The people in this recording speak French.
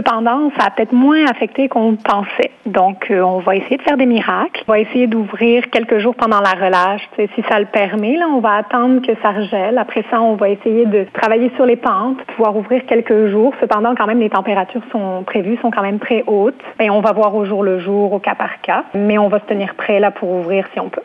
Cependant, ça a peut-être moins affecté qu'on pensait. Donc, euh, on va essayer de faire des miracles. On va essayer d'ouvrir quelques jours pendant la relâche. si ça le permet, là, on va attendre que ça regèle. Après ça, on va essayer de travailler sur les pentes, pouvoir ouvrir quelques jours. Cependant, quand même, les températures sont prévues, sont quand même très hautes. Et on va voir au jour le jour, au cas par cas. Mais on va se tenir prêt là pour ouvrir si on peut.